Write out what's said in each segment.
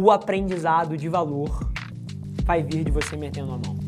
o aprendizado de valor vai vir de você metendo a mão.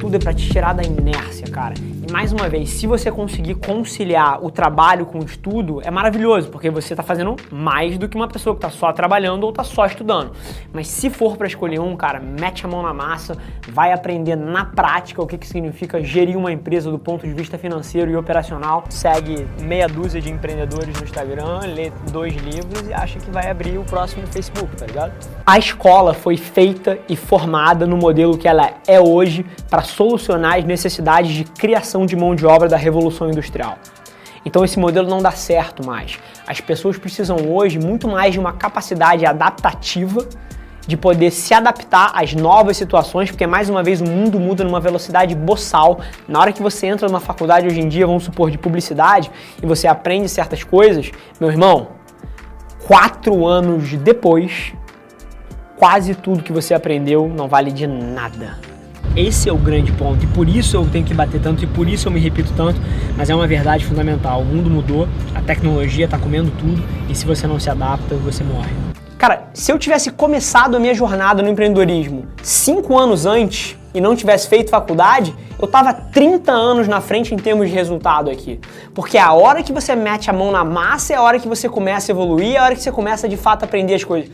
O estudo é para te tirar da inércia, cara mais uma vez, se você conseguir conciliar o trabalho com o estudo, é maravilhoso, porque você está fazendo mais do que uma pessoa que está só trabalhando ou está só estudando. Mas se for para escolher um, cara, mete a mão na massa, vai aprender na prática o que, que significa gerir uma empresa do ponto de vista financeiro e operacional. Segue meia dúzia de empreendedores no Instagram, lê dois livros e acha que vai abrir o próximo Facebook, tá ligado? A escola foi feita e formada no modelo que ela é hoje para solucionar as necessidades de criação de mão de obra da revolução industrial. Então esse modelo não dá certo mais. As pessoas precisam hoje muito mais de uma capacidade adaptativa de poder se adaptar às novas situações, porque mais uma vez o mundo muda numa velocidade boçal. Na hora que você entra numa faculdade hoje em dia, vamos supor, de publicidade, e você aprende certas coisas, meu irmão, quatro anos depois, quase tudo que você aprendeu não vale de nada. Esse é o grande ponto e por isso eu tenho que bater tanto e por isso eu me repito tanto, mas é uma verdade fundamental. O mundo mudou, a tecnologia está comendo tudo e se você não se adapta, você morre. Cara, se eu tivesse começado a minha jornada no empreendedorismo cinco anos antes e não tivesse feito faculdade, eu tava 30 anos na frente em termos de resultado aqui. Porque a hora que você mete a mão na massa é a hora que você começa a evoluir, é a hora que você começa de fato a aprender as coisas.